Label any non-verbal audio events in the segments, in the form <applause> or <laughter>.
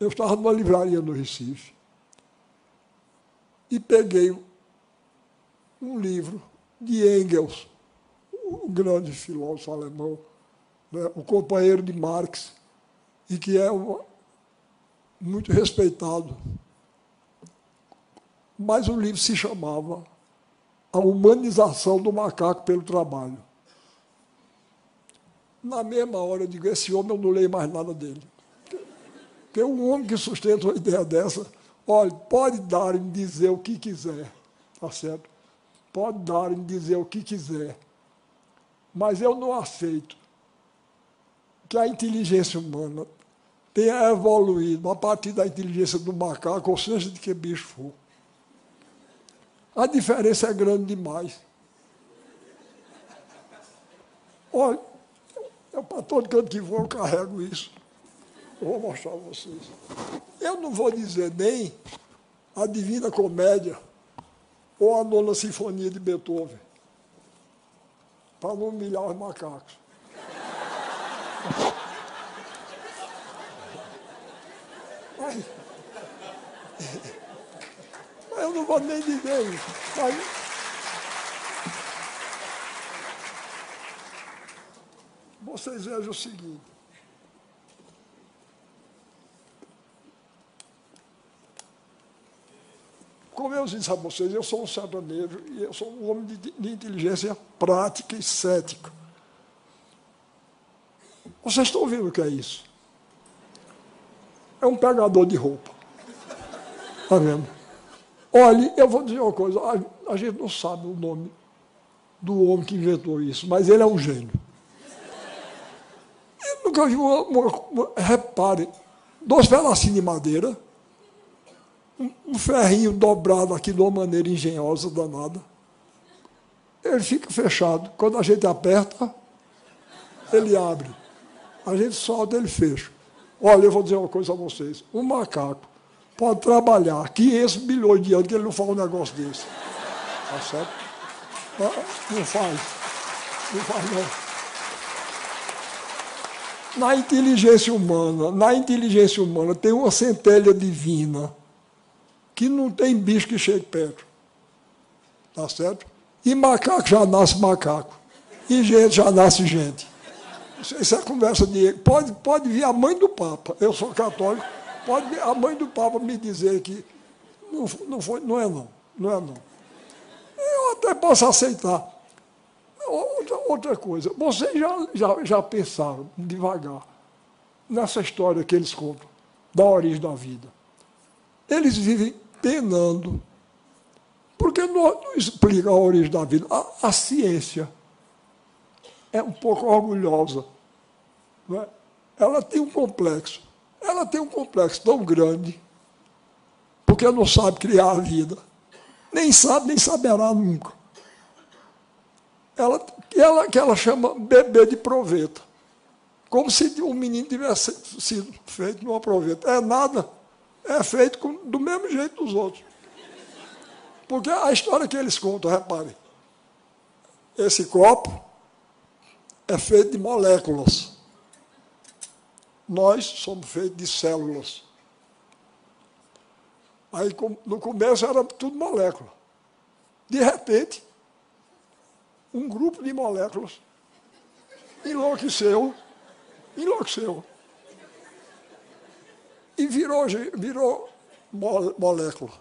eu estava numa livraria no Recife e peguei um livro de Engels, o grande filósofo alemão, né, o companheiro de Marx, e que é uma, muito respeitado. Mas o livro se chamava A Humanização do Macaco pelo Trabalho. Na mesma hora eu digo, esse homem eu não leio mais nada dele. Porque um homem que sustenta uma ideia dessa, olha, pode dar e dizer o que quiser, tá certo? Pode dar e dizer o que quiser. Mas eu não aceito que a inteligência humana tenha evoluído a partir da inteligência do macaco, ou seja, de que bicho for. A diferença é grande demais. Olha, eu, para todo canto que vou, eu carrego isso. Eu vou mostrar a vocês. Eu não vou dizer nem a Divina Comédia ou a Nona Sinfonia de Beethoven, para não humilhar os macacos. Mas, eu não vou nem dizer isso. Mas, vocês vejam o seguinte. Como eu disse a vocês, eu sou um sertanejo e eu sou um homem de, de inteligência prática e cética. Vocês estão vendo o que é isso? É um pegador de roupa. Está vendo? Olha, eu vou dizer uma coisa: a, a gente não sabe o nome do homem que inventou isso, mas ele é um gênio. Eu nunca vi uma, uma, uma repare, dois pedacinhos de madeira, um, ferrinho dobrado aqui de uma maneira engenhosa, danada. Ele fica fechado. Quando a gente aperta, ele abre. A gente solta, ele fecha. Olha, eu vou dizer uma coisa a vocês. Um macaco pode trabalhar 500 bilhões de anos que ele não faz um negócio desse. Tá certo? Não faz. Não faz, não na inteligência humana, na inteligência humana tem uma centelha divina que não tem bicho que chegue perto. Tá certo? E macaco já nasce macaco. E gente já nasce gente. Isso é conversa de. Pode, pode vir a mãe do Papa. Eu sou católico. Pode vir a mãe do Papa me dizer que não, não, foi, não é não. Não é não. Eu até posso aceitar. Outra, outra coisa, vocês já, já, já pensaram devagar nessa história que eles contam, da origem da vida. Eles vivem penando, porque não, não explica a origem da vida. A, a ciência é um pouco orgulhosa. Não é? Ela tem um complexo. Ela tem um complexo tão grande, porque não sabe criar a vida. Nem sabe, nem saberá nunca. Ela, ela, que ela chama bebê de proveta. Como se um menino tivesse sido feito numa proveta. É nada. É feito com, do mesmo jeito dos outros. Porque a história que eles contam, reparem. Esse copo é feito de moléculas. Nós somos feitos de células. Aí, no começo, era tudo molécula. De repente, um grupo de moléculas enlouqueceu, enlouqueceu. E virou, virou molécula.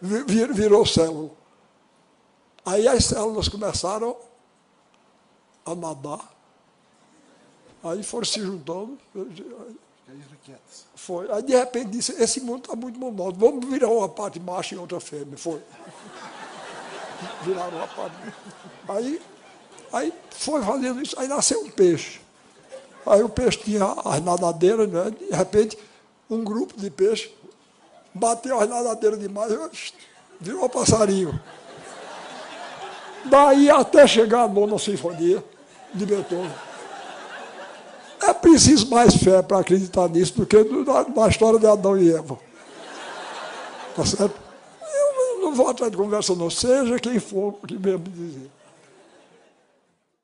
Vir, virou célula. Aí as células começaram a nadar. Aí foram se juntando. Foi. Aí de repente disse, esse mundo está muito monótono, vamos virar uma parte macho e outra fêmea. Foi. <laughs> Viraram uma parte. Aí, aí foi fazendo isso, aí nasceu um peixe. Aí o peixe tinha as nadadeiras, né? de repente, um grupo de peixes bateu as nadadeiras demais, virou passarinho. Daí até chegar a nona sinfonia de Beethoven. É preciso mais fé para acreditar nisso do que na, na, história de Adão e Eva. Tá certo? Eu não vou atrás de conversa, não. Seja quem for que mesmo dizer.